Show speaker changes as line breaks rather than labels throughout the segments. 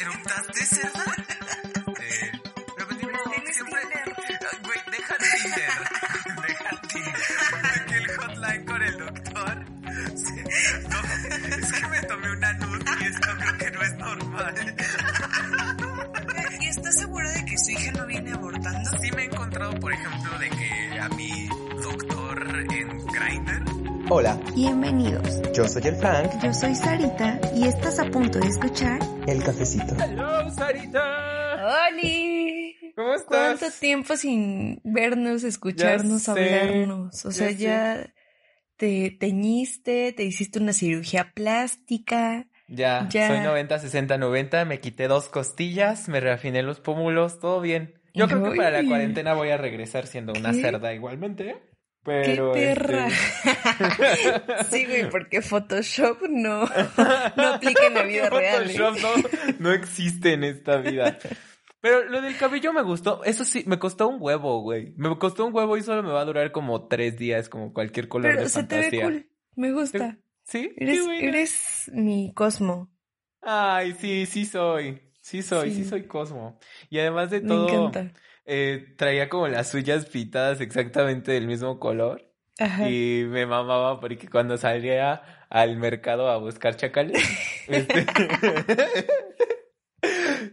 ¿Eruptaste, cerda? Eh, pero pues ni modo, siempre... Ah, Güey, deja Tinder. Deja Tinder. Que el hotline con el doctor... Sí. No, es que me tomé una nud y esto creo que no es normal.
¿Y estás segura de que su hija no viene abortando?
Sí me he encontrado, por ejemplo, de que a mi doctor en Grindr...
Hola,
Bienvenidos.
yo soy el Frank,
Yo soy Sarita y estás a punto de escuchar
el cafecito.
Hello, Sarita.
¡Holi!
¿Cómo estás?
¿Cuánto tiempo sin vernos, escucharnos,
sé,
hablarnos? O sea,
ya sé.
ya te teñiste, te hiciste una cirugía plástica.
Ya,
Ya.
soy 90, 60, 90, me quité dos costillas, me reafiné los pómulos, todo bien. Yo creo que para la cuarentena voy a regresar siendo una
¿Qué?
cerda igualmente, ¿eh?
¡Qué
pero
perra!
este,
sí, güy, porque Photoshop no, no aplica en la vida real. ¿eh?
Photoshop no, no existe en esta vida. Pero lo del cabello me gustó, eso sí, me costó un huevo, güey. Me costó un huevo y solo me va a durar como tres días, como cualquier color
Pero
de
se te ve cool. Me gusta.
¿Sí?
Eres, eres mi Cosmo.
Ay, sí, sí soy. Sí soy, sí,
Sí.
soy Cosmo. Y además de
Me
todo,
encanta.
Eh, traía como las suyas pintadas exactamente del mismo color.
Ajá.
Y me mamaba porque cuando salía al mercado a buscar chacales, este...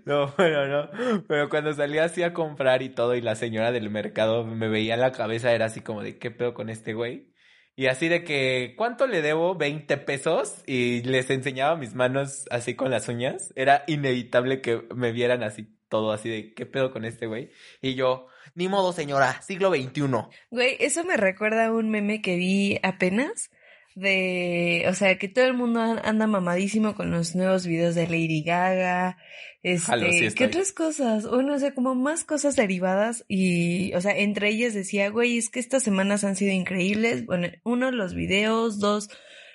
No, bueno, no. Pero cuando salía así a comprar y todo, y la señora del mercado me veía en la cabeza, era así como de, ¿qué pedo con este güey? Y así de que, ¿cuánto le debo? 20 pesos. Y les enseñaba mis manos así con las uñas. Era inevitable que me vieran así, todo así de, ¿qué pedo con este güey? Y yo, ni modo, señora, siglo XXI.
Güey, eso me recuerda a un meme que vi apenas de, o sea, que todo el mundo an- anda mamadísimo con los nuevos videos de Lady Gaga, este,
Jalo, sí
¿qué
estoy.
otras cosas? Bueno, o sea, como más cosas derivadas y, o sea, entre ellas decía, güey, es que estas semanas han sido increíbles, bueno, uno, los videos, dos,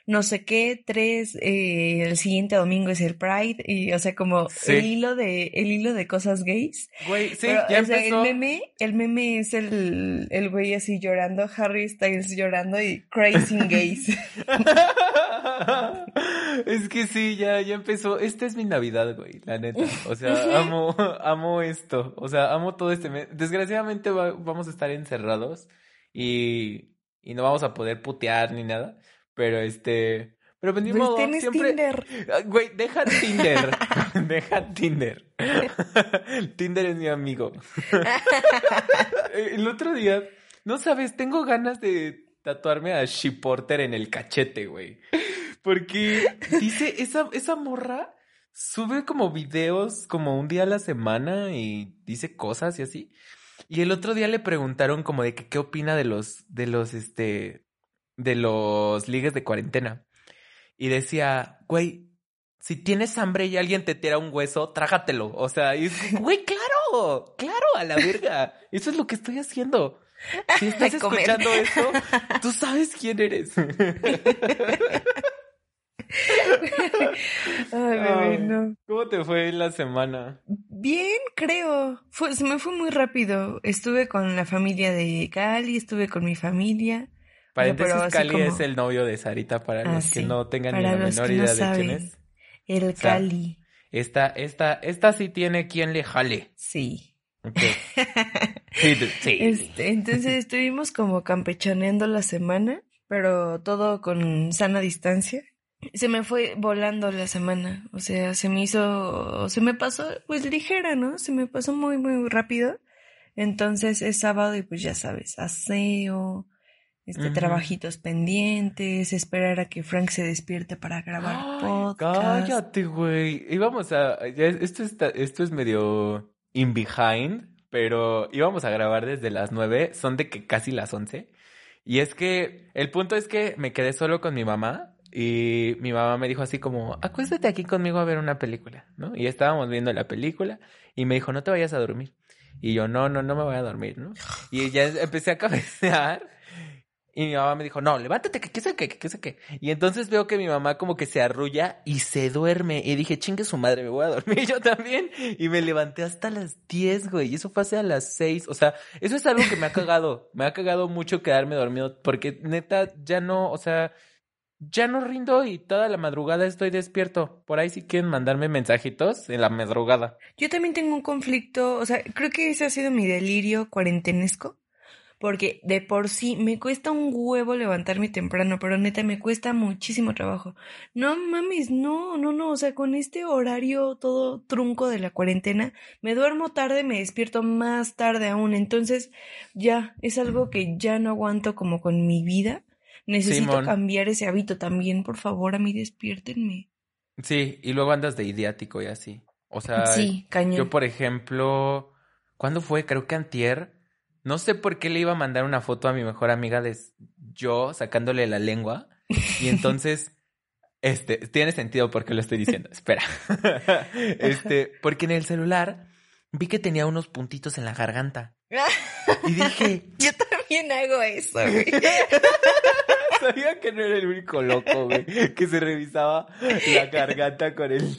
no sé qué, tres, eh, el siguiente domingo es el Pride y, o sea, como
Sí.
el hilo de, el hilo de cosas gays.
Güey, sí,
Pero,
ya
o sea,
empezó.
el meme, el meme es el, el güey así llorando, Harry Styles llorando y Crazy Gays.
Es que sí, ya, ya empezó. Esta es mi Navidad, güey, la neta. O sea, amo, amo esto. O sea, amo todo este mes. Desgraciadamente va- vamos a estar encerrados y, y no vamos a poder putear ni nada. Pero este, pero pues ni modo,
tienes
siempre.
Tinder.
Ah, Güey, deja Tinder. deja Tinder. Tinder es mi amigo. El otro día, no sabes, tengo ganas de tatuarme a She Porter en el cachete, güey. Porque dice, esa, esa morra sube como videos como un día a la semana y dice cosas y así. Y el otro día le preguntaron como de que qué opina de los, de los, este, de los ligues de cuarentena. Y decía, güey, si tienes hambre y alguien te tira un hueso, trágatelo. O sea, y güey, claro, claro, a la verga. Eso es lo que estoy haciendo. Si estás escuchando eso, tú sabes quién eres.
Ay, bebé, no.
¿Cómo te fue la semana?
Bien, creo. Fue, se me fue muy rápido. Estuve con la familia de Cali, estuve con mi familia.
Paréntesis,
pero
Cali
como-
es el novio de Sarita para
Ah,
los que
sí.
no tengan ni la menor
no
idea de quién
saben.
es.
El
O sea,
Cali.
Esta, esta, esta sí tiene quien le jale.
Sí.
Ok. Sí.
Este, entonces estuvimos como campechaneando la semana, pero todo con sana distancia. Se me fue volando la semana, o sea, se me hizo, se me pasó pues ligera, ¿no? Se me pasó muy, muy rápido. Entonces es sábado y pues ya sabes, aseo, este, trabajitos pendientes, esperar a que Frank se despierte para grabar
Ay,
podcast.
Cállate, güey. Íbamos a. esto, está, esto es medio in behind, pero íbamos a grabar desde las nueve. Son de que casi las once. Y es que el punto es que me quedé solo con mi mamá. Y mi mamá me dijo así como, acuéstate aquí conmigo a ver una película, ¿no? Y estábamos viendo la película y me dijo, no te vayas a dormir. Y yo, no, no, no me voy a dormir, ¿no? Y ya empecé a cabecear y mi mamá me dijo, no, levántate, que qué sé qué, que qué sé qué. Y entonces veo que mi mamá como que se arrulla y se duerme. Y dije, chingue su madre, me voy a dormir yo también. Y me levanté hasta las 10, güey. Y eso fue a las 6. O sea, eso es algo que me ha cagado. Me ha cagado mucho quedarme dormido. Porque neta, ya no, o sea, ya no rindo y toda la madrugada estoy despierto. Por ahí si quieren mandarme mensajitos en la madrugada.
Yo también tengo un conflicto, o sea, creo que ese ha sido mi delirio cuarentenesco. Porque de por sí me cuesta un huevo levantarme temprano, pero neta me cuesta muchísimo trabajo. No mames, no, no, no, o sea, con este horario todo trunco de la cuarentena, me duermo tarde, me despierto más tarde aún. Entonces, ya, es algo que ya no aguanto como con mi vida. Necesito
Simón.
cambiar ese hábito también, por favor, a mí despiértenme.
Sí, y luego andas de idiático y así. O sea,
sí, cañón.
yo por ejemplo, ¿cuándo fue? Creo que antier. No sé por qué le iba a mandar una foto a mi mejor amiga de yo sacándole la lengua. Y entonces, este, tiene sentido porque lo estoy diciendo. Espera. Este, porque en el celular vi que tenía unos puntitos en la garganta. Y dije,
Yo también hago eso, güey.
sabía que no era el único loco, güey, que se revisaba la garganta con el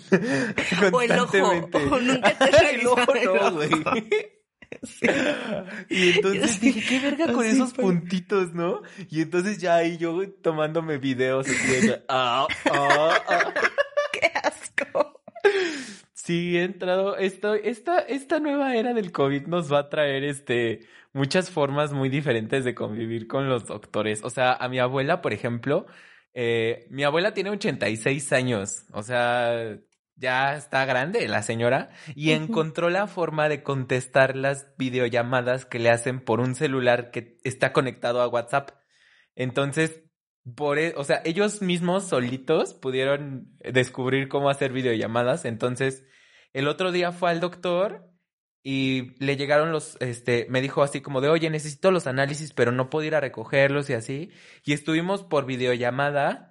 O el ojo. O nunca te
el ojo no, güey. Y entonces dije, qué verga con
así
esos
fue.
puntitos, ¿no? Y entonces ya ahí yo tomándome videos así de ah, ah, ah.
¡Qué asco!
Sí, he entrado, esto, esta, esta nueva era del COVID nos va a traer este muchas formas muy diferentes de convivir con los doctores. O sea, a mi abuela, por ejemplo, eh, mi abuela tiene 86 años, o sea, ya está grande la señora, y encontró la forma de contestar las videollamadas que le hacen por un celular que está conectado a WhatsApp. Entonces, por, e- o sea, ellos mismos solitos pudieron descubrir cómo hacer videollamadas. Entonces, el otro día fue al doctor y le llegaron los, este, me dijo así como de, oye, necesito los análisis, pero no puedo ir a recogerlos y así. Y estuvimos por videollamada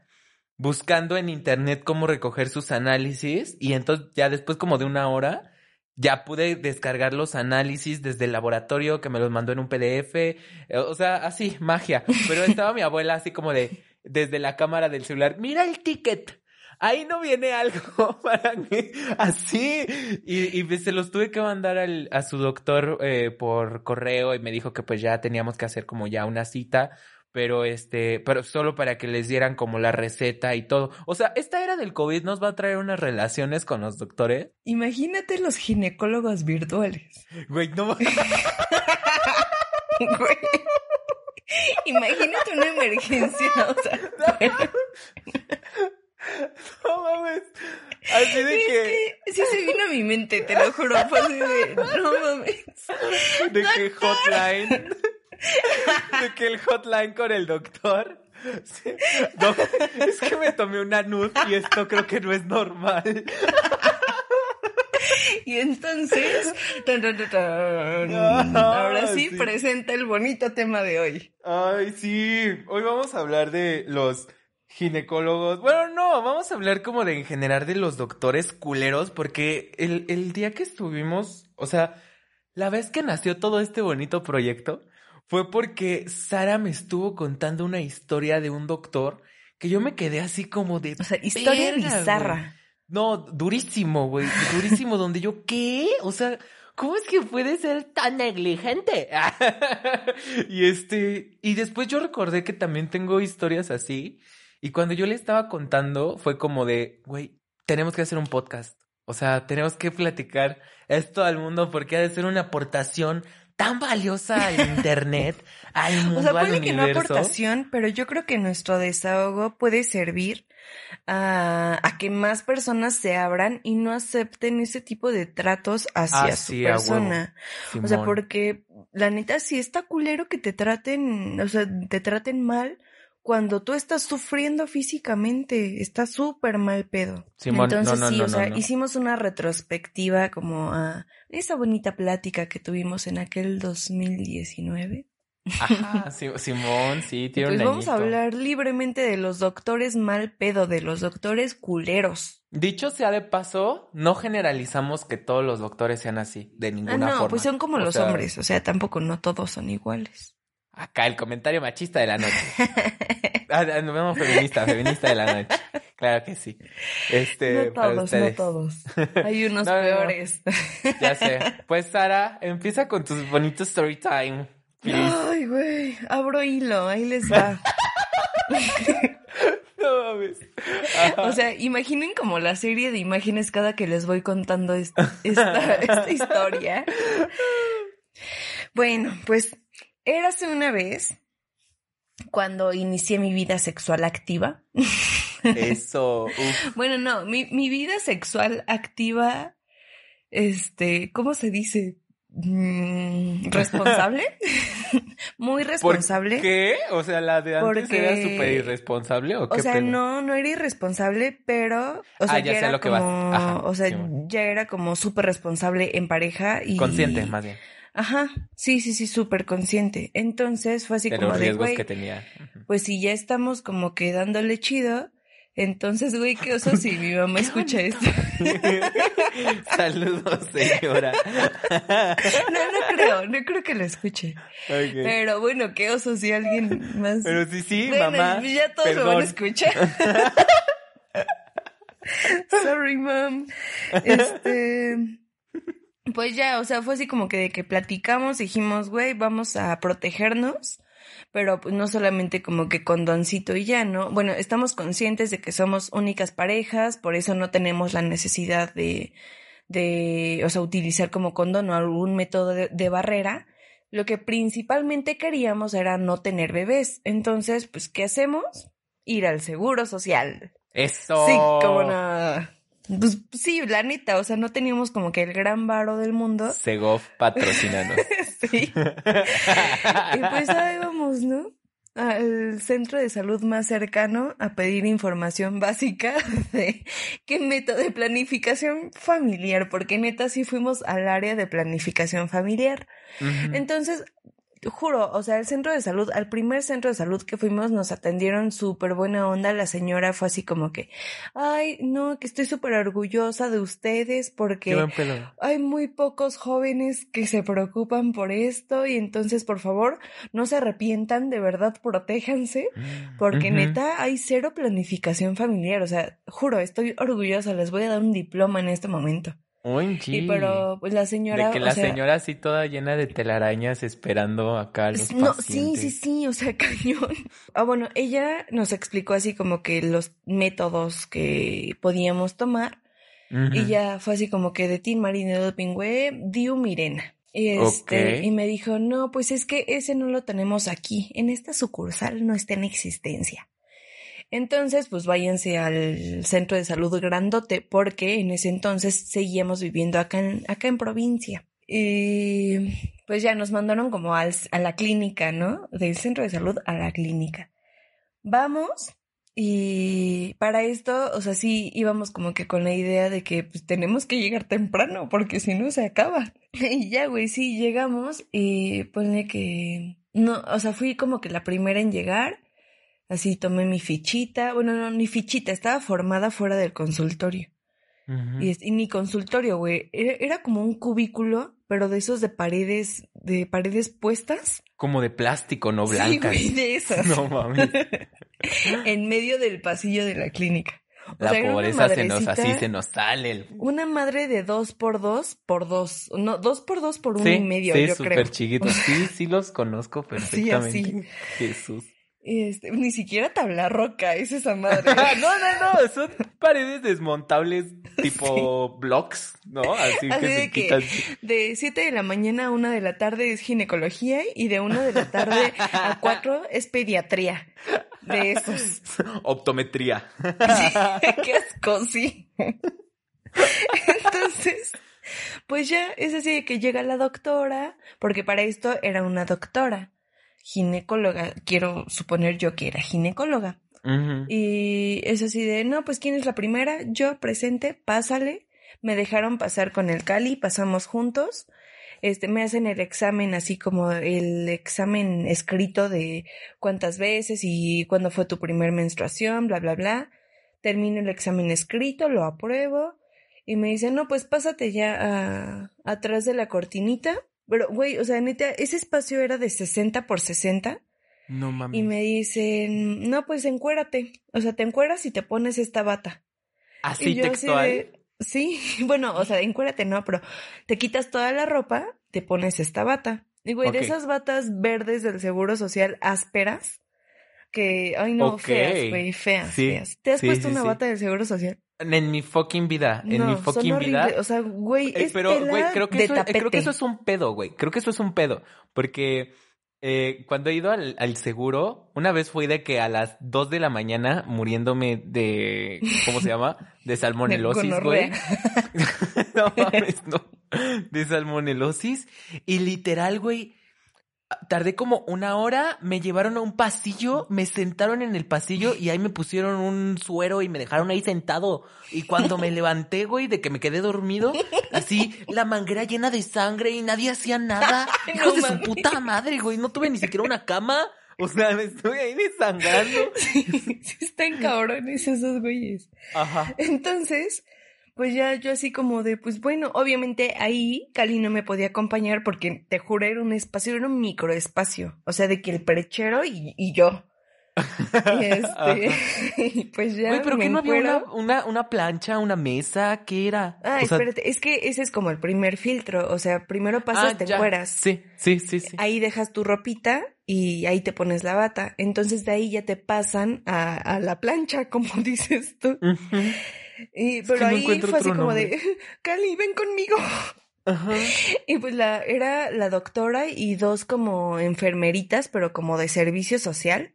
buscando en internet cómo recoger sus análisis y entonces ya después como de una hora ya pude descargar los análisis desde el laboratorio que me los mandó en un PDF, eh, o sea, así, magia. Pero estaba mi abuela así como de, desde la cámara del celular, mira el ticket. Ahí no viene algo para que así y, y se los tuve que mandar al, a su doctor eh, por correo y me dijo que pues ya teníamos que hacer como ya una cita pero este, pero solo para que les dieran como la receta y todo. O sea, esta era del COVID nos va a traer unas relaciones con los doctores.
Imagínate los ginecólogos virtuales.
Güey, no
Güey. Imagínate una emergencia, o sea,
No mames. Así de
es
que,
que sí se vino a mi mente, te lo juro, fue así de, no mames.
de que hotline, de que el hotline con el doctor. Sí. Es que me tomé una nud y esto creo que no es normal.
Y entonces, tan, tan, tan, tan,
Ah,
ahora sí,
sí.
presenta el bonito tema de hoy.
Ay, sí. Hoy vamos a hablar de los ginecólogos. Bueno, no, vamos a hablar como de en general de los doctores culeros, porque el, el día que estuvimos, o sea, la vez que nació todo este bonito proyecto, fue porque Sara me estuvo contando una historia de un doctor que yo me quedé así como de...
O sea, historia bizarra.
No, durísimo, güey. Durísimo, donde yo, ¿qué? O sea, ¿cómo es que puede ser tan negligente? y este, y después yo recordé que también tengo historias así. Y cuando yo le estaba contando, fue como de, güey, tenemos que hacer un podcast. O sea, tenemos que platicar esto al mundo porque ha de ser una aportación tan valiosa al internet, al mundo,
O sea,
al
puede que no
universo.
aportación, pero yo creo que nuestro desahogo puede servir a, a que más personas se abran y no acepten ese tipo de tratos hacia
Ah,
su
sí,
persona. O sea, porque la neta sí está culero que te traten, o sea, te traten mal cuando tú estás sufriendo físicamente, está súper mal pedo.
Simón, no,
Entonces
no,
sí,
no,
o sea,
no, no.
hicimos una retrospectiva como a esa bonita plática que tuvimos en aquel 2019.
Ajá, Simón, sí, tiene
Pues
un
vamos a hablar libremente de los doctores mal pedo, de los doctores culeros.
Dicho sea de paso, no generalizamos que todos los doctores sean así, de
Ah,
ninguna
no,
forma.
pues son como
O
los
sea,
hombres, o sea, tampoco no todos son iguales.
Acá el comentario machista de la noche. Ah, ah, no, no, feminista, feminista de la noche. Claro que sí. Este,
no todos, no todos. Hay unos
No, no, no.
peores.
Ya sé. Pues Sara, empieza con tus bonitos story time. please.
Ay, güey, abro hilo, ahí les va.
No mames.
O sea, imaginen como la serie de imágenes cada que les voy contando esta, esta, esta historia. Bueno, pues érase una vez cuando inicié mi vida sexual activa.
Eso. uf.
Bueno, no, mi, mi vida sexual activa, este, ¿cómo se dice? Mm, ¿Responsable? Muy
¿Por
responsable.
qué? O sea, la de antes
Porque-
era súper irresponsable o qué
O sea, no, no era irresponsable, pero, o sea,
Ah, ya sé
era
a lo que vas.
como,
Ajá,
o sea, ya era como súper responsable en pareja y...
Consciente, más bien,
Ajá, sí, sí, sí, súper consciente. Entonces fue así
de
como
los
de,
riesgos
güey,
que tenía.
Pues si ya estamos como que dándole chido, entonces, güey, qué oso si mi mamá escucha esto.
Saludos, señora.
No, no creo, no creo que lo escuche. Pero bueno, qué oso si alguien más...
Pero sí, sí,
Bueno,
mamá.
ya todos lo van a
perdón.
escuchar. Sorry, mom. Este. Pues ya, o sea, fue así como que de que platicamos, dijimos, güey, vamos a protegernos, pero pues no solamente como que condoncito y ya, ¿no? Bueno, estamos conscientes de que somos únicas parejas, por eso no tenemos la necesidad de, de, o sea, utilizar como condón o algún método de, de barrera. Lo que principalmente queríamos era no tener bebés. Entonces, pues, ¿qué hacemos? Ir al seguro social.
Eso.
Sí, como no. Pues sí, la neta, o sea, no teníamos como que el gran varo del mundo.
Segov patrocinanos.
Sí. Y pues ahí vamos, ¿no? Al centro de salud más cercano a pedir información básica de qué método de planificación familiar, porque neta sí fuimos al área de planificación familiar. Entonces, juro, o sea, el centro de salud, al primer centro de salud que fuimos, nos atendieron súper buena onda. La señora fue así como que, ay, no, que estoy súper orgullosa de ustedes porque hay muy pocos jóvenes que se preocupan por esto y entonces, por favor, no se arrepientan, de verdad, protéjanse. Porque
Ujú.
neta hay cero planificación familiar, o sea, juro, estoy orgullosa, les voy a dar un diploma en este momento.
OMG.
Y pero pues la señora,
De que
o
la
sea,
señora así toda llena de telarañas esperando acá a los
No, sí,
pacientes.
sí, sí, o sea, cañón. Ah, bueno, ella nos explicó así como que los métodos que podíamos tomar y ya fue así como que de Tin Marine Doping Web, Diu Mirena. Y este, y me dijo, no, pues es que ese no lo tenemos aquí, en esta sucursal no está en existencia. Entonces, pues váyanse al centro de salud grandote, porque en ese entonces seguíamos viviendo acá en, acá en provincia. Y pues ya nos mandaron como al- a la clínica, ¿no? Del centro de salud a la clínica. Vamos y para esto, o sea, sí íbamos como que con la idea de que pues tenemos que llegar temprano porque si no se acaba. Y ya, güey, sí, llegamos y ponle que... No, o sea, fui como que la primera en llegar. Así tomé mi fichita. Bueno, no, mi fichita estaba formada fuera del consultorio. Y, es- y ni consultorio, güey. Era, era como un cubículo, pero de esos de paredes, de paredes puestas.
Como de plástico, no
Sí,
blancas.
güey, de esas.
No mames.
en medio del pasillo de la clínica. O
La
sea,
pobreza se nos, así se nos sale. El...
Una madre de dos por dos por dos. No, dos por dos por uno
sí,
y medio,
sí,
yo
súper
creo.
chiquitos. Sí, sí los conozco perfectamente.
así.
Jesús.
Este, ni siquiera tabla roca, es esa madre.
no, no, no, son paredes desmontables tipo blocks, ¿no? Así,
Así
que
de
se
que-
quitan.
De 7 de la mañana a 1 de la tarde es ginecología y de 1 de la tarde a 4 es pediatría. De esos.
Optometría.
Qué asco, sí. Entonces, pues ya es así de que llega la doctora, porque para esto era una doctora, ginecóloga, quiero suponer yo que era ginecóloga. Y es así de, no, pues ¿quién es la primera? Yo presente, pásale. Me dejaron pasar con el Cali, pasamos juntos. Este, me hacen el examen así como el examen escrito de cuántas veces y cuándo fue tu primer menstruación, bla, bla, bla. Termino el examen escrito, lo apruebo y me dicen, no, pues pásate ya a- atrás de la cortinita. Pero, güey, o sea, neta, ese espacio era de 60 por 60
No mames.
y me dicen, no, pues encuérate. O sea, te encueras y te pones esta bata.
Así
y yo así
textual.
de, sí, bueno, o sea, encuérate, no, pero te quitas toda la ropa, te pones esta bata. Y güey, de esas batas verdes del Seguro Social ásperas, Que, ay no, feas, güey, feas,
Sí,
feas. ¿Te has
sí,
puesto
sí,
una bata del Seguro Social?
En mi fucking vida, en
no,
mi
son
fucking vida.
O sea, güey,
Eh,
es
pero,
tela
güey, creo que,
de
eso, eh, creo que eso es un pedo, güey. Creo que eso es un pedo. Porque eh, cuando he ido al, al seguro, una vez fui de que a las 2 de la mañana muriéndome de. ¿Cómo se llama? De salmonelosis, güey. no mames, no. De salmonelosis. Y literal, güey. Tardé como una hora, me llevaron a un pasillo, me sentaron en el pasillo y ahí me pusieron un suero y me dejaron ahí sentado. Y cuando me levanté, güey, de que me quedé dormido, así, la manguera llena de sangre y nadie hacía nada. Hijos
no
de su puta madre, güey, no tuve ni siquiera una cama. O sea, me estoy ahí desangrando.
sí, están cabrones esos güeyes.
Ajá.
Entonces, pues ya yo así como de, pues bueno, obviamente ahí Cali no me podía acompañar porque te juro era un espacio, era un microespacio. O sea, de que el perechero y, y yo. Y este, pues ya.
Pero
me
que no había una,
encuero.
una, una plancha, una mesa, ¿qué era?
Ah,
O sea,
espérate, es que ese es como el primer filtro. O sea, primero pasas,
ah,
te
ya.
encueras.
Sí, sí, sí, sí.
Ahí dejas tu ropita y ahí te pones la bata. Entonces de ahí ya te pasan a, a la plancha, como dices tú. Y, pero ahí fue así como
nombre.
de, Cali, ven conmigo.
Ajá.
Y pues la, era la doctora y dos como enfermeritas, pero como de servicio social.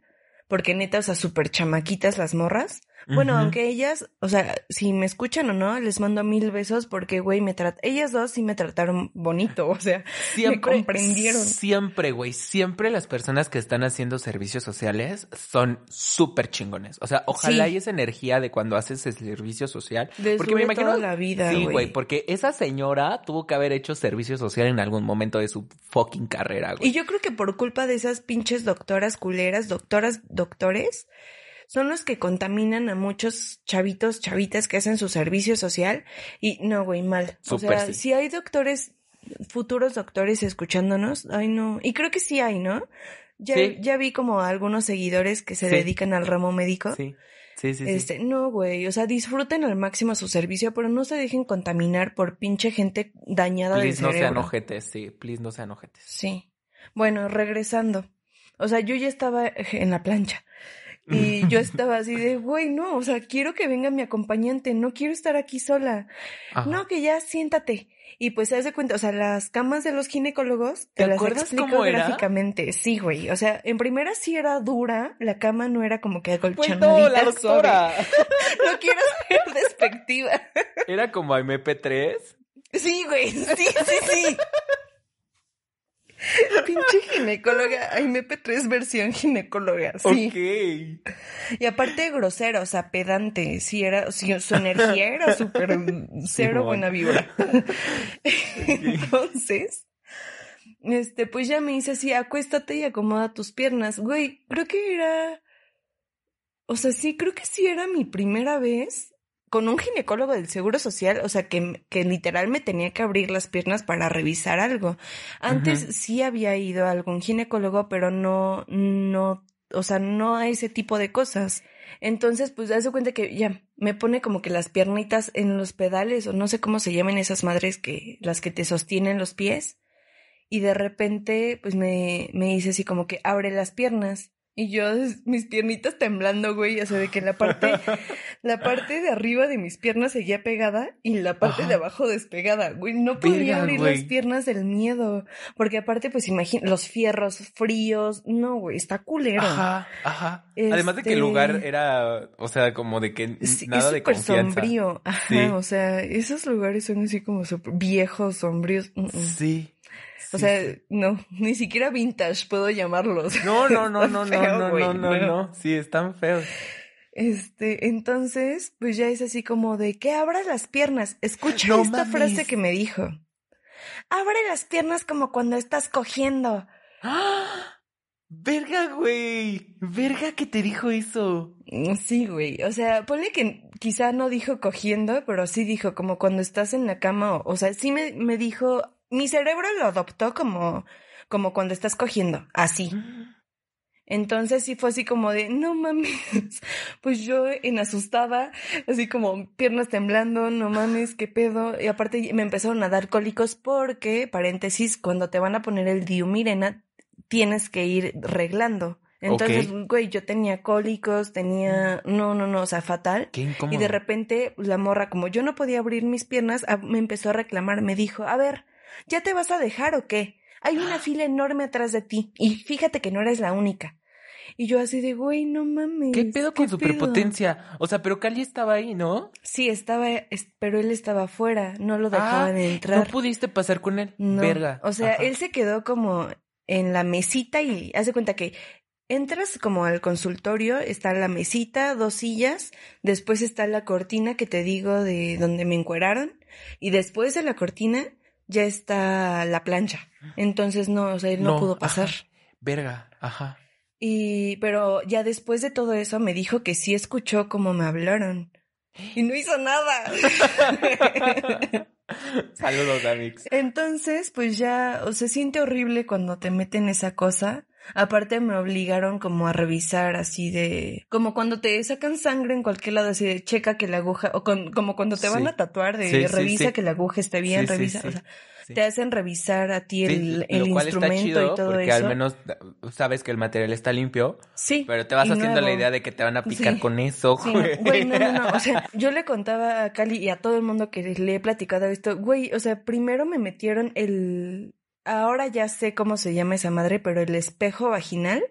Porque neta, o sea, súper chamaquitas las morras. Bueno, aunque ellas, o sea, si me escuchan o no, les mando mil besos porque, güey, me trat ellas dos sí me trataron bonito, o sea, me comprendieron.
Siempre, güey, siempre las personas que están haciendo servicios sociales son súper chingones. O sea, ojalá
Sí.
hay esa energía de cuando haces el servicio social.
Les
porque me imagino.
toda la vida,
sí,
güey,
porque esa señora tuvo que haber hecho servicio social en algún momento de su fucking carrera, güey.
Y yo creo que por culpa de esas pinches doctoras culeras, doctoras, doctores, son los que contaminan a muchos chavitos, chavitas que hacen su servicio social. Y no, güey, mal. O sea,
sí.
si hay doctores, futuros doctores escuchándonos, ay no. Y creo que sí hay, ¿no? Ya,
Sí.
ya vi como a algunos seguidores que se
Sí.
dedican al ramo médico.
Sí, sí, sí. sí.
Este, no, güey, o sea, disfruten al máximo su servicio, pero no se dejen contaminar por pinche gente dañada del
Please no
cerebro.
sean ojetes, sí, please no sean ojetes.
Sí. Bueno, regresando. O sea, yo ya estaba en la plancha. Y yo estaba así de, güey, no, o sea, quiero que venga mi acompañante, no quiero estar aquí sola.
Ajá.
No, que ya siéntate. Y pues se hace cuenta, o sea, las camas de los ginecólogos,
¿Te
te las
acuerdas
explico
cómo era?
gráficamente. Sí, güey. O sea, en primera sí era dura, la cama no era como que acolchonadita,
no, la
suave.
doctora.
No quiero ser despectiva.
Era como MP3.
Sí, güey, sí, sí, sí. Pinche ginecóloga, ay, MP3 versión ginecóloga, sí.
Ok.
Y aparte grosero, o sea, pedante, sí era, sí, su energía era súper cero
Simón.
buena vibra. Entonces, este, pues ya me dice así, acuéstate y acomoda tus piernas. Güey, creo que era, o sea, sí, creo que sí era mi primera vez con un ginecólogo del Seguro Social, o sea, que, que literal me tenía que abrir las piernas para revisar algo. Antes sí había ido a algún ginecólogo, pero no, no, o sea, no a ese tipo de cosas. Entonces, pues, hace cuenta que ya me pone como que las piernitas en los pedales, o no sé cómo se llaman esas madres que, las que te sostienen los pies. Y de repente, pues me, me dice así como que abre las piernas. Y yo, mis piernitas temblando, güey, o sea, de que la parte, la parte de arriba de mis piernas seguía pegada y la parte
Ajá.
de abajo despegada, güey. No podía
Verga,
abrir
güey.
las piernas del miedo. Porque aparte, pues imagina, los fierros fríos. No, güey, está culero.
Ajá, ajá. Además de que el
Este-
lugar era, o sea, como de que
Sí,
nada
es
de confianza.
sombrío. Ajá,
Sí.
o sea, esos lugares son así como viejos, sombríos. mm, mm.
Sí.
O sea, no, ni siquiera vintage puedo llamarlos.
No, no, no, no, no,
feo,
no,
güey,
no, no, no. Sí, están feos.
Este, entonces, pues ya es así como de que abras las piernas. Escucha
No
esta
mames.
frase que me dijo. Abre las piernas como cuando estás cogiendo.
¡Ah! Verga, güey. Verga que te dijo eso.
Mm, Sí, güey. O sea, ponle que quizá no dijo cogiendo, pero sí dijo como cuando estás en la cama. O, o sea, sí me, me dijo, mi cerebro lo adoptó como, como cuando estás cogiendo, así. Entonces sí fue así como de, no mames, pues yo en asustada, así como piernas temblando, no mames, qué pedo. Y aparte me empezaron a dar cólicos porque, paréntesis, cuando te van a poner el diumirena, tienes que ir reglando. Entonces, güey, yo tenía cólicos, tenía, no, no, no, o sea, fatal.
Qué incómodo.
Y de repente, la morra, como yo no podía abrir mis piernas, me empezó a reclamar, me dijo, a ver, ¿ya te vas a dejar o qué? Hay una fila enorme atrás de ti y fíjate que no eres la única. Y yo así de, güey, no mames.
¿Qué pedo con
pedo?".
superpotencia? O sea, pero Cali estaba ahí, ¿no?
Sí, estaba, es- pero él estaba afuera, no lo
Ah,
dejaban entrar.
No pudiste pasar con él.
No.
Verga.
O sea,
Ajá.
él se quedó como en la mesita y hace cuenta que entras como al consultorio, está la mesita, dos sillas, después está la cortina que te digo de donde me encueraron y después de la cortina ya está la plancha. Entonces no, o sea, él no, pudo pasar.
ajá. Verga, ajá.
Y pero ya después de todo eso me dijo que sí escuchó cómo me hablaron. Y no hizo nada.
Saludos, Amix.
Entonces, pues ya, o se siente horrible cuando te meten esa cosa. Aparte me obligaron como a revisar así de, como cuando te sacan sangre en cualquier lado, así de checa que la aguja, o con- como cuando te van a tatuar de
Sí,
revisa
sí.
que la aguja esté bien, revisa, o sea, te hacen revisar a ti el, el
lo cual está
instrumento
chido
y todo
porque
eso.
al menos uh, sabes que el material está limpio,
sí.
pero te vas haciendo la idea de que te van a picar con eso, güey.
güey, no, no, no, o sea, yo le contaba a Cali y a todo el mundo que le he platicado esto, güey, o sea, primero me metieron el, ahora ya sé cómo se llama esa madre, pero el espejo vaginal,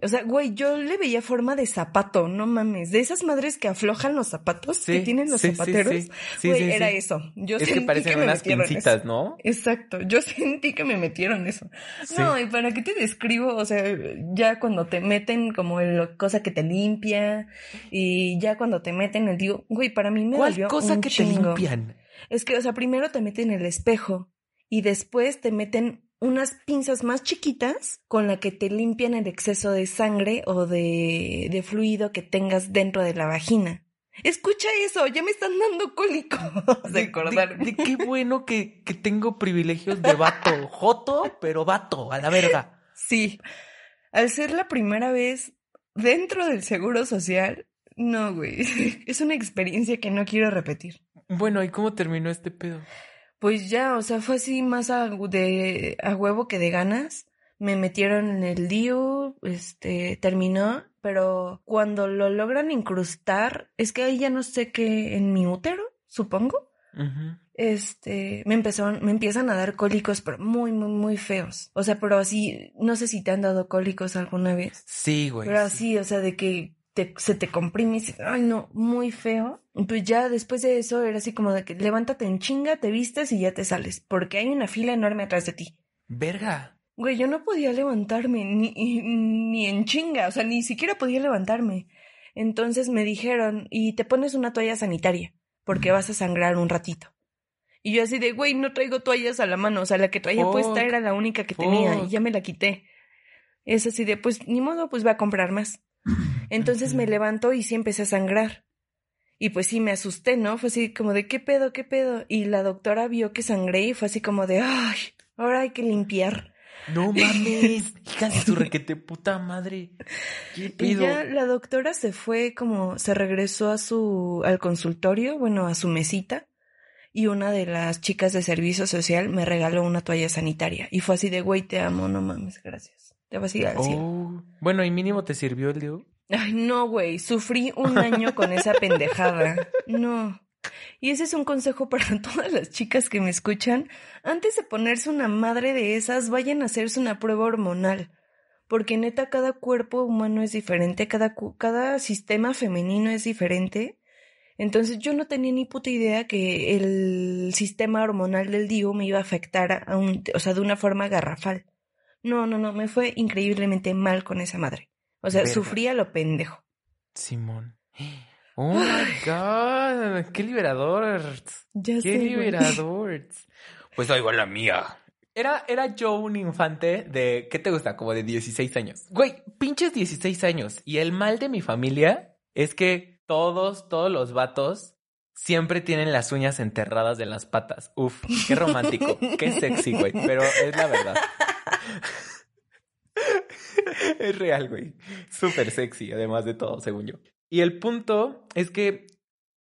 o sea, güey, yo le veía forma de zapato, no mames, de esas madres que aflojan los zapatos
Sí,
que tienen los
sí,
zapateros,
sí. Sí,
güey, era eso, yo
Es
sentí
que parecen
me
unas
metieron
pincitas,
eso.
¿no?
Exacto, yo sentí que me metieron eso. No, y para qué te describo, o sea, ya cuando te meten como la cosa que te limpia y ya cuando te meten el digo, güey, para mí me
¿Cuál
dolió
cosa
un
que te limpian?
Es que, o sea, primero te meten el espejo y después te meten unas pinzas más chiquitas con la que te limpian el exceso de sangre o de, de fluido que tengas dentro de la vagina. Escucha eso, ya me están dando cólicos de acordarme.
de qué bueno que, que tengo privilegios de vato. Joto, pero vato, a la verga.
Sí. Al ser la primera vez dentro del seguro social, no, güey. Es una experiencia que no quiero repetir.
Bueno, ¿y cómo terminó este pedo?
Pues ya, o sea, fue así más a, de, a huevo que de ganas. Me metieron en el DIU, este, terminó, pero cuando lo logran incrustar, es que ahí ya no sé qué, en mi útero, supongo. Este, me empezaron, me empiezan a dar cólicos, pero muy, muy, muy feos. O sea, pero así, no sé si te han dado cólicos alguna vez.
Sí, güey.
Pero
sí.
así, o sea, de que te- se te comprime y dices, ay no, muy feo. Pues ya después de eso era así como de que levántate en chinga, te vistes y ya te sales, porque hay una fila enorme atrás de ti.
Verga.
Güey, yo no podía levantarme, ni, ni en chinga, o sea, ni siquiera podía levantarme. Entonces me dijeron, y te pones una toalla sanitaria, porque vas a sangrar un ratito. Y yo así de, güey, no traigo toallas a la mano, o sea, la que traía
Fuck.
puesta era la única que tenía, y ya me la quité. Es así de, pues ni modo, pues va a comprar más. Entonces me levanto y sí empecé a sangrar. Y pues sí me asusté, ¿no? Fue así como de, ¿qué pedo, qué pedo? Y la doctora vio que sangré y fue así como de, ay, ahora hay que limpiar.
No mames. De su requete puta madre. ¿Qué
Y
pido?
ya la doctora se fue como, se regresó a su, al consultorio, bueno, a su mesita. Y una de las chicas de servicio social me regaló una toalla sanitaria. Y fue así de, güey, te amo, no mames, gracias. Te vas a ir al cielo.
Oh. Bueno, y mínimo te sirvió el Diu.
Ay, no, güey, sufrí un año con esa pendejada. No. Y ese es un consejo para todas las chicas que me escuchan. Antes de ponerse una madre de esas, vayan a hacerse una prueba hormonal. Porque neta, cada cuerpo humano es diferente, cada, cada sistema femenino es diferente. Entonces yo no tenía ni puta idea que el sistema hormonal del DIU me iba a afectar a un, o sea, de una forma garrafal. No, no, no, me fue increíblemente mal con esa madre. O sea,
Verga.
sufría lo pendejo.
Simón. Oh my god. Qué liberador.
Ya
Qué
sé, güey.
liberador. Pues oigo la mía. Era, era yo un infante de, ¿qué te gusta? Como de 16 años. Güey, pinches 16 años. Y el mal de mi familia es que todos, todos los vatos siempre tienen las uñas enterradas de las patas. Uf, qué romántico, qué sexy, güey. Pero es la verdad. es real, güey. Súper sexy, además de todo, según yo. Y el punto es que,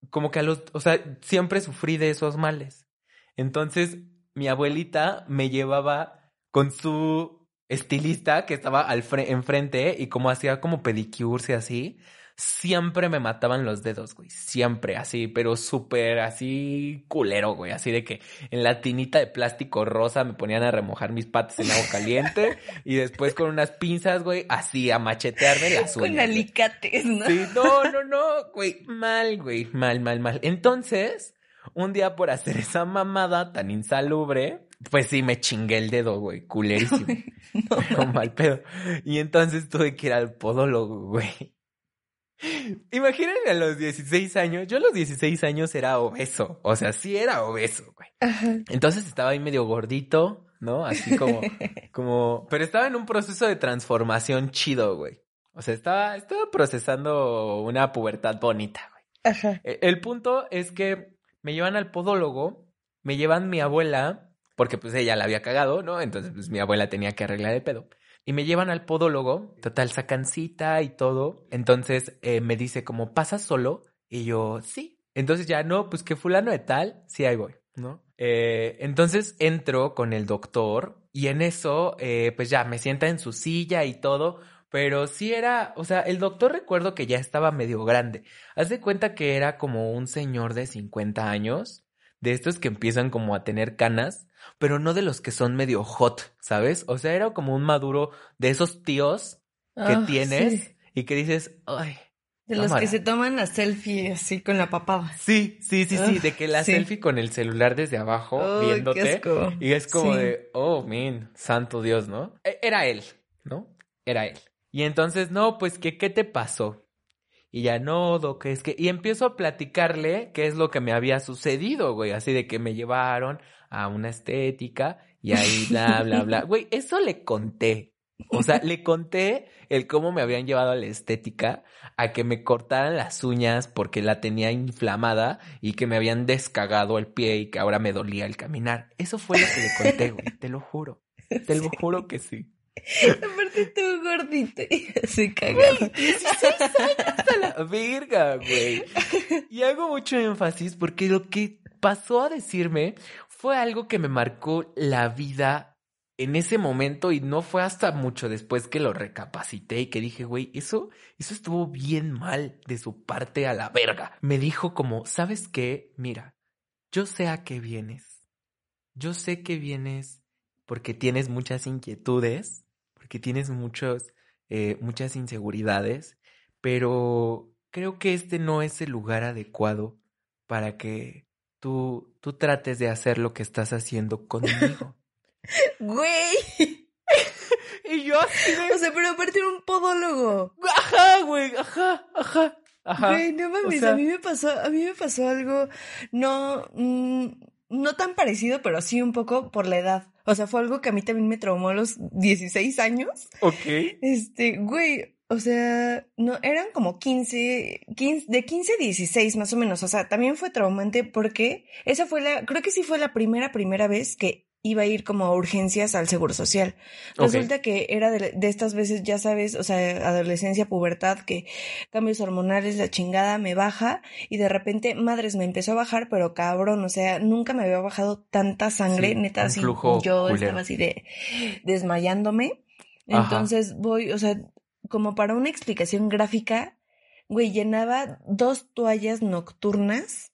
como que a los, o sea, siempre sufrí de esos males. Entonces, mi abuelita me llevaba con su estilista que estaba al fre- enfrente y como hacía como pedicures y así, siempre me mataban los dedos, güey. Siempre así, pero súper así culero, güey. Así de que en la tinita de plástico rosa me ponían a remojar mis patas en agua caliente y después con unas pinzas, güey, así a machetearme las uñas.
Con alicates, ¿no?
Sí, no, no, no, güey, mal, güey, mal, mal, mal. Entonces, un día por hacer esa mamada tan insalubre, pues sí me chingué el dedo, güey, culerísimo. Pero mal pedo. Y entonces tuve que ir al podólogo, güey. Imagínense a los 16 años, yo a los 16 años era obeso, o sea, sí era obeso, güey.
Ajá.
Entonces estaba ahí medio gordito, ¿no? Así como, como, pero estaba en un proceso de transformación chido, güey. O sea, estaba, estaba procesando una pubertad bonita, güey.
Ajá.
E- El punto es que me llevan al podólogo, me llevan mi abuela, porque pues ella la había cagado, ¿no? Entonces pues mi abuela tenía que arreglar el pedo. Y me llevan al podólogo, total, sacan cita y todo. Entonces eh, me dice como, ¿pasas solo? Y yo, sí. Entonces ya, no, pues que fulano de tal, sí, ahí voy, ¿no? Eh, entonces entro con el doctor y en eso, eh, pues ya me sienta en su silla y todo. Pero sí era, o sea, el doctor recuerdo que ya estaba medio grande. Haz de cuenta que era como un señor de 50 años, de estos que empiezan como a tener canas, pero no de los que son medio hot, ¿sabes? O sea, era como un maduro de esos tíos que
Ah,
tienes
sí.
y que dices, ay.
De los
cámara".
que se toman la selfie así con la papada.
Sí, sí, sí, sí,
Ah,
de que la
sí.
selfie con el celular desde abajo,
qué
viéndote. Y es como
Sí.
de, oh, min, santo Dios, ¿no? E- Era él, ¿no? Era él. Y entonces, no, pues que, ¿qué te pasó? Y ya no, Doc, es que, y empiezo a platicarle qué es lo que me había sucedido, güey, así de que me llevaron a una estética y ahí bla, bla, bla. Güey, eso le conté. O sea, le conté el cómo me habían llevado a la estética a que me cortaran las uñas porque la tenía inflamada y que me habían descagado el pie y que ahora me dolía el caminar. Eso fue lo que le conté, güey, te lo juro. Te lo juro que sí.
Aparte tú gordito y así cagado.
A la verga, güey. Y hago mucho énfasis porque lo que pasó a decirme fue algo que me marcó la vida en ese momento y no fue hasta mucho después que lo recapacité y que dije, güey, eso, eso estuvo bien mal de su parte a la verga. Me dijo como, ¿sabes qué? Mira, yo sé a qué vienes. Yo sé que vienes porque tienes muchas inquietudes, porque tienes muchos, eh, muchas inseguridades, pero creo que este no es el lugar adecuado para que tú, tú trates de hacer lo que estás haciendo conmigo.
Güey.
y yo así de...
O sea, pero aparte era un podólogo.
Ajá, güey, ajá, ajá, ajá.
Güey, no mames,
O sea-
a mí me pasó, a mí me pasó algo no, mm, no tan parecido, pero sí un poco por la edad. O sea, fue algo que a mí también me traumó a los 16 años.
Ok.
Este, güey, o sea, no, eran como 15, 15, de 15 a 16 más o menos. O sea, también fue traumante porque esa fue la, creo que sí fue la primera, primera vez que iba a ir como a urgencias al Seguro Social. Resulta que era de, de estas veces, ya sabes, o sea, adolescencia, pubertad, que cambios hormonales, la chingada me baja y de repente, madres, me empezó a bajar, pero cabrón, o sea, nunca me había bajado tanta sangre,
Sí,
neta, así, yo
culero.
estaba así de desmayándome.
Ajá.
Entonces voy, o sea, como para una explicación gráfica, güey, llenaba dos toallas nocturnas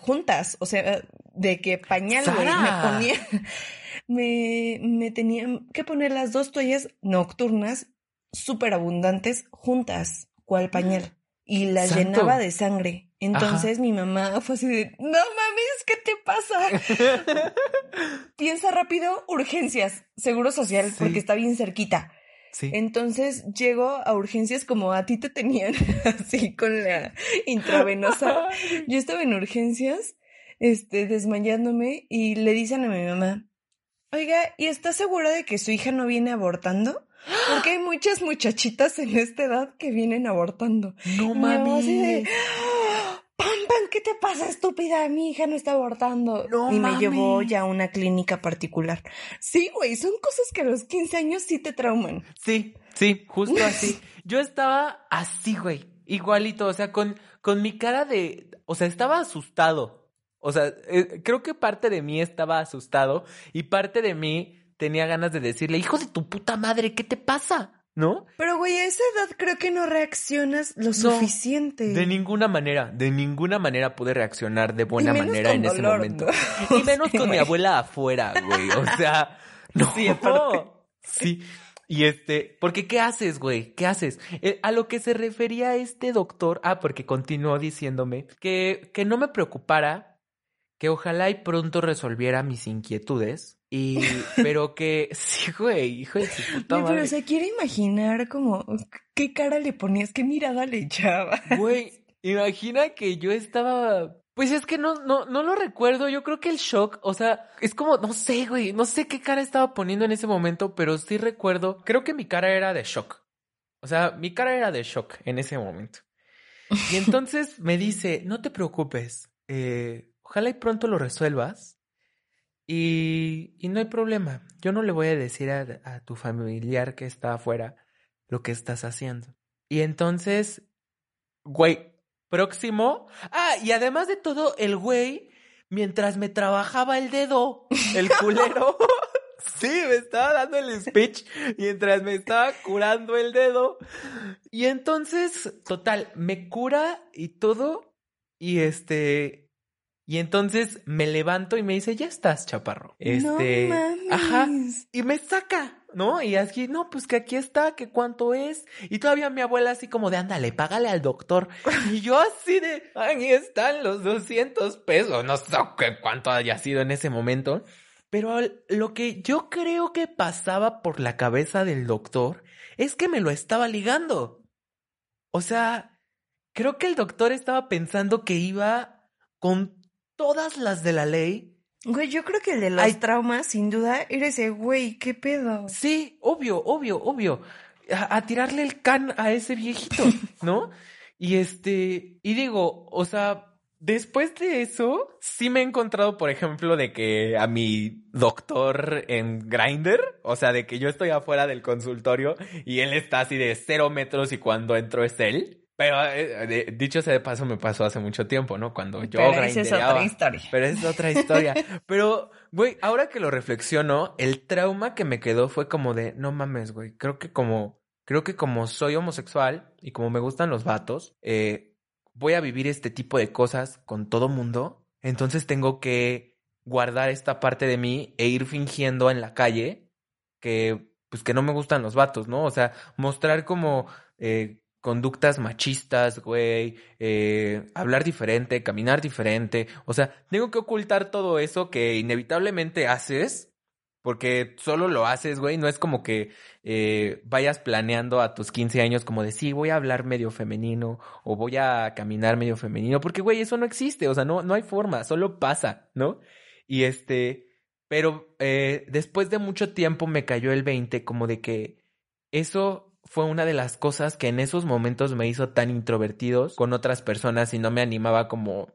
juntas, o sea, de que pañal, güey, me ponía, me, me tenía que poner las dos toallas nocturnas súper abundantes juntas, cual pañal, y las
Santo.
llenaba de sangre. Entonces mi mamá fue así de, no mames, ¿qué te pasa? Piensa rápido, urgencias, seguro social,
Sí.
porque está bien cerquita.
Sí.
Entonces llego a urgencias como a ti te tenían, así con la intravenosa. Yo estaba en urgencias, este, desmayándome y le dicen a mi mamá, oiga, ¿y está segura de que su hija no viene abortando? Porque hay muchas muchachitas en esta edad que vienen abortando.
No
Y ¡Pam, pam! ¿Qué te pasa, estúpida? Mi hija no está abortando.
No
y me llevó ya a una clínica particular. Sí, güey, son cosas que a los 15 años sí te trauman.
Sí, sí, justo así. Yo estaba así, güey, igualito, o sea, con, con mi cara de, o sea, estaba asustado. O sea, eh, creo que parte de mí estaba asustado y parte de mí tenía ganas de decirle, hijo de tu puta madre, ¿qué te pasa? ¿No?
Pero, güey, a esa edad creo que no reaccionas lo suficiente.
De ninguna manera, de ninguna manera pude reaccionar de buena manera en ese momento.
¿no?
Y menos con mi abuela afuera, güey. O sea, no.
Sí, aparte.
Sí. Y este, porque ¿qué haces, güey? ¿Qué haces? Eh, a lo que se refería este doctor, ah, porque continuó diciéndome que, que no me preocupara, que ojalá y pronto resolviera mis inquietudes. Y, pero que, sí, güey, hijo de su puta
Güey, pero se quiere imaginar como qué cara le ponías, qué mirada le echaba.
Güey, imagina que yo estaba. Pues es que no, no, no lo recuerdo. Yo creo que el shock, o sea, es como, no sé, güey, no sé qué cara estaba poniendo en ese momento, pero sí recuerdo. Creo que mi cara era de shock. O sea, mi cara era de shock en ese momento. Y entonces me dice, no te preocupes, eh, ojalá y pronto lo resuelvas. Y, y no hay problema. Yo no le voy a decir a, a tu familiar que está afuera lo que estás haciendo. Y entonces, güey, próximo. Ah, y además de todo, el güey, mientras me trabajaba el dedo, el culero. Sí, me estaba dando el speech mientras me estaba curando el dedo. Y entonces, total, me cura y todo. Y este. Y entonces me levanto y me dice, ya estás, chaparro. Este.
no mames.
Ajá. Y me saca, ¿no? Y así, no, pues que aquí está, que cuánto es. Y todavía mi abuela así como de, ándale, págale al doctor. Y yo así de, ahí están los 200 pesos. No sé cuánto haya sido en ese momento. Pero lo que yo creo que pasaba por la cabeza del doctor es que me lo estaba ligando. O sea, creo que el doctor estaba pensando que iba con todas las de la ley
Güey, yo creo que el de los
Ay.
traumas, sin duda, era ese güey, qué pedo.
Sí, obvio, obvio, obvio. A, a tirarle el can a ese viejito, ¿no? Y este, y digo, o sea, después de eso, sí me he encontrado, por ejemplo, de que a mi doctor en Grinder, o sea, de que yo estoy afuera del consultorio y él está así de cero metros y cuando entro es él. Pero eh, de- dicho sea de paso, me pasó hace mucho tiempo, ¿no? Cuando yo
Pero esa es otra historia.
Pero es otra historia. Pero, güey, ahora que lo reflexiono, el trauma que me quedó fue como de, no mames, güey. Creo que como, creo que como soy homosexual y como me gustan los vatos, eh, voy a vivir este tipo de cosas con todo mundo. Entonces tengo que guardar esta parte de mí e ir fingiendo en la calle que, pues que no me gustan los vatos, ¿no? O sea, mostrar como, eh, conductas machistas, güey, eh, hablar diferente, caminar diferente, o sea, tengo que ocultar todo eso que inevitablemente haces, porque solo lo haces, güey, no es como que eh, vayas planeando a tus 15 años como de, sí, voy a hablar medio femenino o voy a caminar medio femenino, porque, güey, eso no existe, o sea, no, no hay forma, solo pasa, ¿no? Y este, pero eh, después de mucho tiempo me cayó el 20 como de que eso fue una de las cosas que en esos momentos me hizo tan introvertidos con otras personas y no me animaba como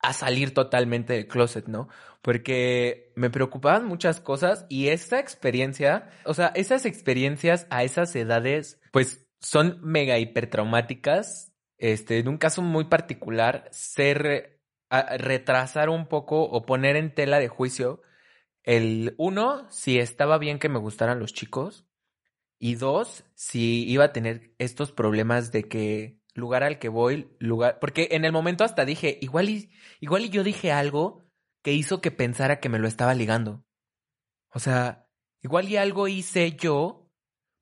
a salir totalmente del closet, ¿no? Porque me preocupaban muchas cosas y esa experiencia, o sea, esas experiencias a esas edades, pues son mega hipertraumáticas. Este, en un caso muy particular, ser, retrasar un poco o poner en tela de juicio el uno, si estaba bien que me gustaran los chicos, y dos, si iba a tener estos problemas de que lugar al que voy, lugar, porque en el momento hasta dije, igual y, igual y yo dije algo que hizo que pensara que me lo estaba ligando. O sea, igual y algo hice yo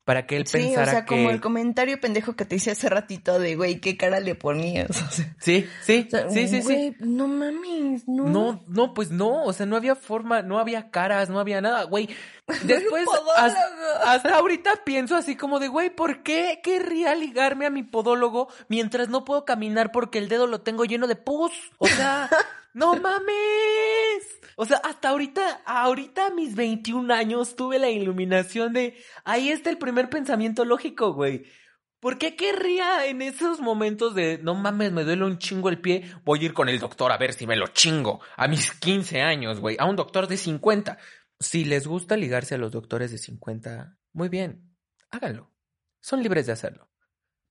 para que él
Sí, o
pensara
sea,
que...
como el comentario pendejo que te hice hace ratito de, güey, qué cara le ponías. O sea,
Sí, sí,
o sea,
sí, sí, sí.
güey, no mames, no.
No, no, pues no, o sea, no había forma, no había caras, no había nada, güey. Después, hasta ahorita pienso así como de, güey, ¿por qué querría ligarme a mi podólogo mientras no puedo caminar porque el dedo lo tengo lleno de pus? O sea, no mames. O sea, hasta ahorita, ahorita a mis 21 años tuve la iluminación de, ahí está el primer pensamiento lógico, güey. ¿Por qué querría en esos momentos de no mames, me duele un chingo el pie? Voy a ir con el doctor a ver si me lo chingo. A mis 15 años, güey. A un doctor de 50. Si les gusta ligarse a los doctores de 50, muy bien. Háganlo. Son libres de hacerlo.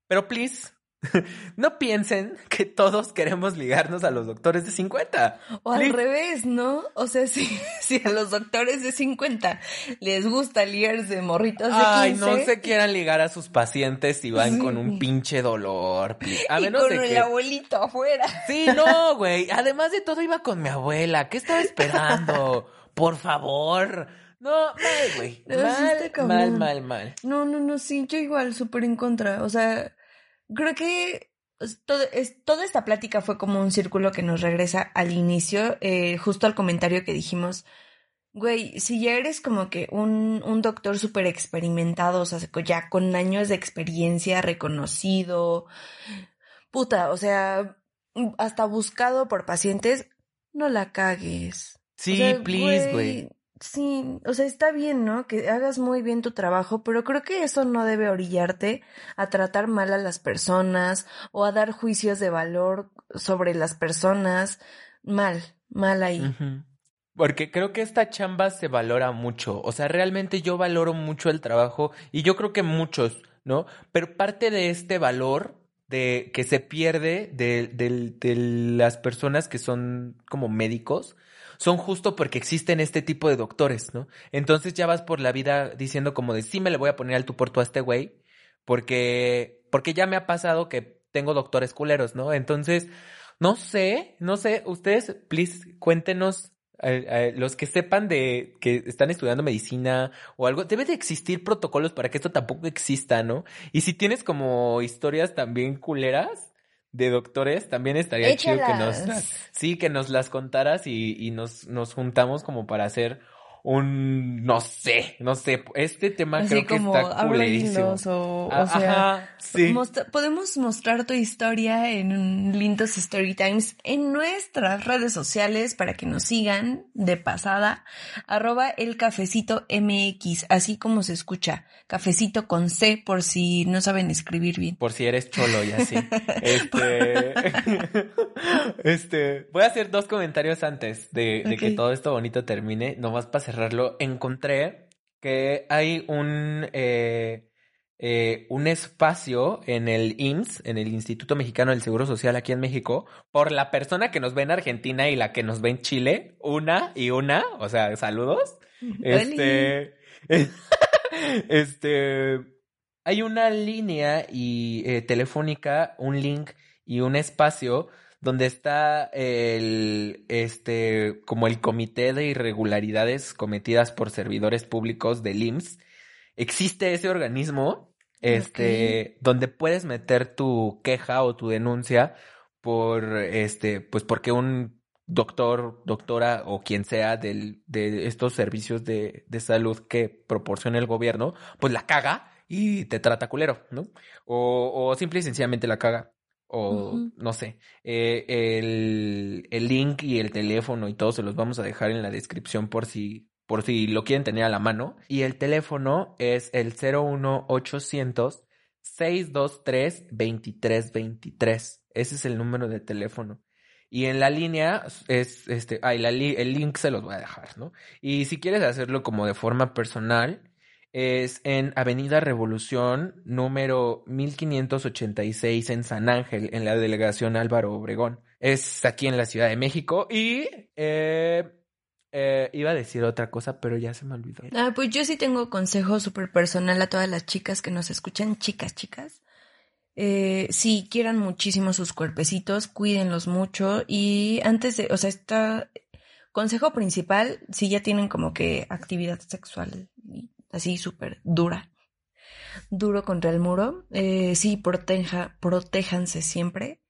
Pero please, no piensen que todos queremos ligarnos a los doctores de 50.
O al revés, ¿no? O sea, si, si a los doctores de 50 les gusta liarse de morritos de 15...
Ay, no se quieran ligar a sus pacientes si van
Sí.
con un pinche dolor. A
y
menos
con
de
el
que...
abuelito afuera.
Sí, no, güey. Además de todo, iba con mi abuela. ¿Qué estaba esperando? Por favor. No, mal, güey. Mal, mal, mal, mal.
No, no, no, sí, yo igual, súper en contra. O sea, creo que todo, es, toda esta plática fue como un círculo que nos regresa al inicio, eh, justo al comentario que dijimos. Güey, si ya eres como que un, un doctor súper experimentado, o sea, ya con años de experiencia reconocido, puta, o sea, hasta buscado por pacientes, no la cagues.
Sí,
O sea,
please, güey.
Sí, o sea, está bien, ¿no? Que hagas muy bien tu trabajo, pero creo que eso no debe orillarte a tratar mal a las personas o a dar juicios de valor sobre las personas. Mal, mal ahí.
Porque creo que esta chamba se valora mucho. O sea, realmente yo valoro mucho el trabajo y yo creo que muchos, ¿no? Pero parte de este valor de que se pierde de, de- de las personas que son como médicos son justo porque existen este tipo de doctores, ¿no? Entonces ya vas por la vida diciendo como de sí me le voy a poner al tú por a este güey porque porque ya me ha pasado que tengo doctores culeros, ¿no? Entonces no sé, no sé, ustedes, please, cuéntenos, eh, eh, los que sepan de que están estudiando medicina o algo, debe de existir protocolos para que esto tampoco exista, ¿no? Y si tienes como historias también culeras de doctores, también estaría chido que nos, sí, que nos las contaras y, y nos, nos juntamos como para hacer un, no sé, no sé, este tema
Así
creo que está culerísimo.
o,
Ah,
o sea,
Ajá, sí.
mostra- podemos mostrar tu historia en un lindos story times en nuestras redes sociales para que nos sigan de pasada arroba el cafecito mx así como se escucha cafecito con c por si no saben escribir bien
Por si eres cholo y así. Este. este. Voy a hacer dos comentarios antes de, de que todo esto bonito termine. Nomás para cerrarlo. Encontré que hay un. eh, eh, un espacio en el IMSS, en el Instituto Mexicano del Seguro Social aquí en México, por la persona que nos ve en Argentina y la que nos ve en Chile, una y una, o sea, saludos. Este, este, hay una línea y eh, telefónica, un link y un espacio donde está el, este, como el comité de irregularidades cometidas por servidores públicos del IMSS. Existe ese organismo, este, donde puedes meter tu queja o tu denuncia por, este, pues porque un doctor, doctora o quien sea del, de estos servicios de, de salud que proporciona el gobierno, pues la caga y te trata culero, ¿no? O, o simple y sencillamente la caga. O no sé. Eh, el, el link y el teléfono y todo se los vamos a dejar en la descripción por si, por si lo quieren tener a la mano. Y el teléfono es el 01800 623 2323. Ese es el número de teléfono. Y en la línea es este, ay, la li- el link se los voy a dejar, ¿no? Y si quieres hacerlo como de forma personal, es en Avenida Revolución, número 1586 en San Ángel, en la delegación Álvaro Obregón. Es aquí en la Ciudad de México y eh, eh, iba a decir otra cosa, pero ya se me olvidó.
Ah, pues yo sí tengo consejo súper personal a todas las chicas que nos escuchan, chicas, chicas. Eh, sí, quieran muchísimo sus cuerpecitos, cuídenlos mucho y antes de, o sea, está consejo principal, si ya tienen como que actividad sexual y así súper dura, duro contra el muro, eh, sí, proteja, protéjanse siempre.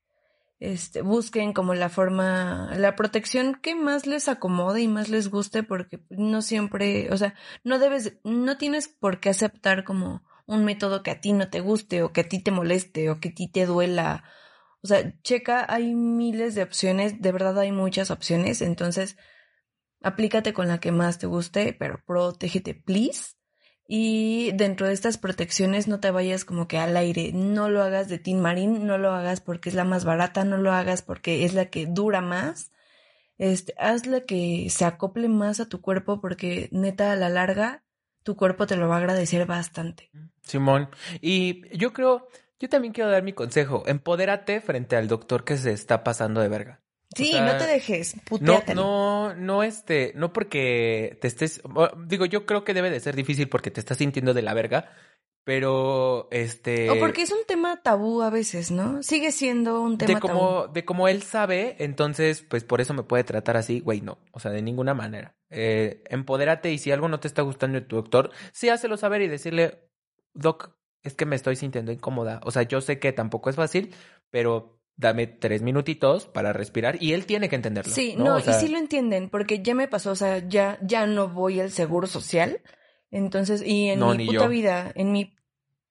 Este, busquen como la forma, la protección que más les acomode y más les guste, porque no siempre, o sea, no debes, no tienes por qué aceptar como un método que a ti no te guste o que a ti te moleste o que a ti te duela. O sea, checa, hay miles de opciones, de verdad hay muchas opciones, entonces aplícate con la que más te guste, pero protégete, please. Y dentro de estas protecciones no te vayas como que al aire, no lo hagas de Tin Marín, no lo hagas porque es la más barata, no lo hagas porque es la que dura más. Este, haz la que se acople más a tu cuerpo porque neta a la larga tu cuerpo te lo va a agradecer bastante.
Simón. Y yo creo, yo también quiero dar mi consejo. Empodérate frente al doctor que se está pasando de verga.
Sí,
O sea,
no te dejes,
No,
puteátelo.
no, no, este, no porque te estés, digo, yo creo que debe de ser difícil porque te estás sintiendo de la verga, pero, este...
O porque es un tema tabú a veces, ¿no? Sigue siendo un tema
de
tabú.
como, de como él sabe, entonces, pues por eso me puede tratar así, güey, no. O sea, de ninguna manera. Eh, empodérate y si algo no te está gustando de tu doctor, sí hácelo saber y decirle, Doc, es que me estoy sintiendo incómoda. O sea, yo sé que tampoco es fácil, pero dame tres minutitos para respirar y él tiene que entenderlo.
Sí, no,
O sea,
y sí lo entienden, porque ya me pasó, o sea, ya, ya no voy al seguro social. Entonces, y en
No,
mi puta
yo.
vida, en mi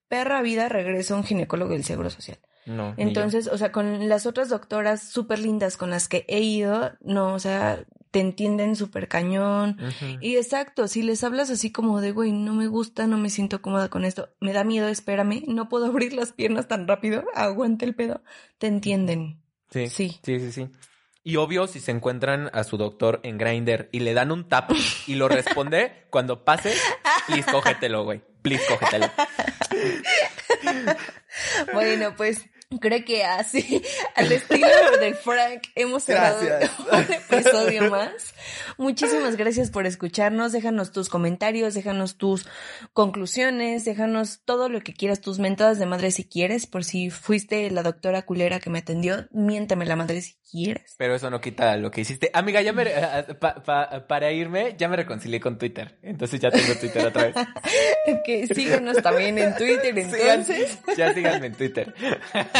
perra vida regresa un ginecólogo del seguro social.
No.
Entonces, o sea, con las otras doctoras súper lindas con las que he ido, no, o sea, te entienden súper cañón. Y exacto, si les hablas así como de, güey, no me gusta, no me siento cómoda con esto, me da miedo, espérame, no puedo abrir las piernas tan rápido, aguante el pedo, te entienden.
Sí,
Sí.
sí, sí, sí. Y obvio, si se encuentran a su doctor en Grinder y le dan un tap y lo responde, cuando pase, please cógetelo, güey. Please cógetelo.
Bueno, pues creo que así, al estilo del Frank, hemos cerrado un episodio más. Muchísimas gracias por escucharnos. Déjanos tus comentarios, déjanos tus conclusiones, déjanos todo lo que quieras, tus mentadas de madre si quieres. Por si fuiste la doctora culera que me atendió, miéntame la madre si quieres.
Pero eso no quita lo que hiciste. Amiga, ya me, eh, pa- pa- para irme, ya me reconcilié con Twitter. Entonces ya tengo Twitter otra vez.
Que síguenos también en Twitter, entonces.
Ya síganme en Twitter.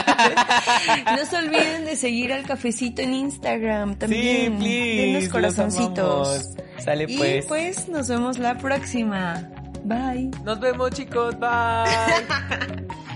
No se olviden de seguir al cafecito en Instagram
Sí,
también.
please.
Denos
los
corazoncitos.
Sale
Y
pues.
pues nos vemos la próxima. Bye.
Nos vemos, chicos. Bye.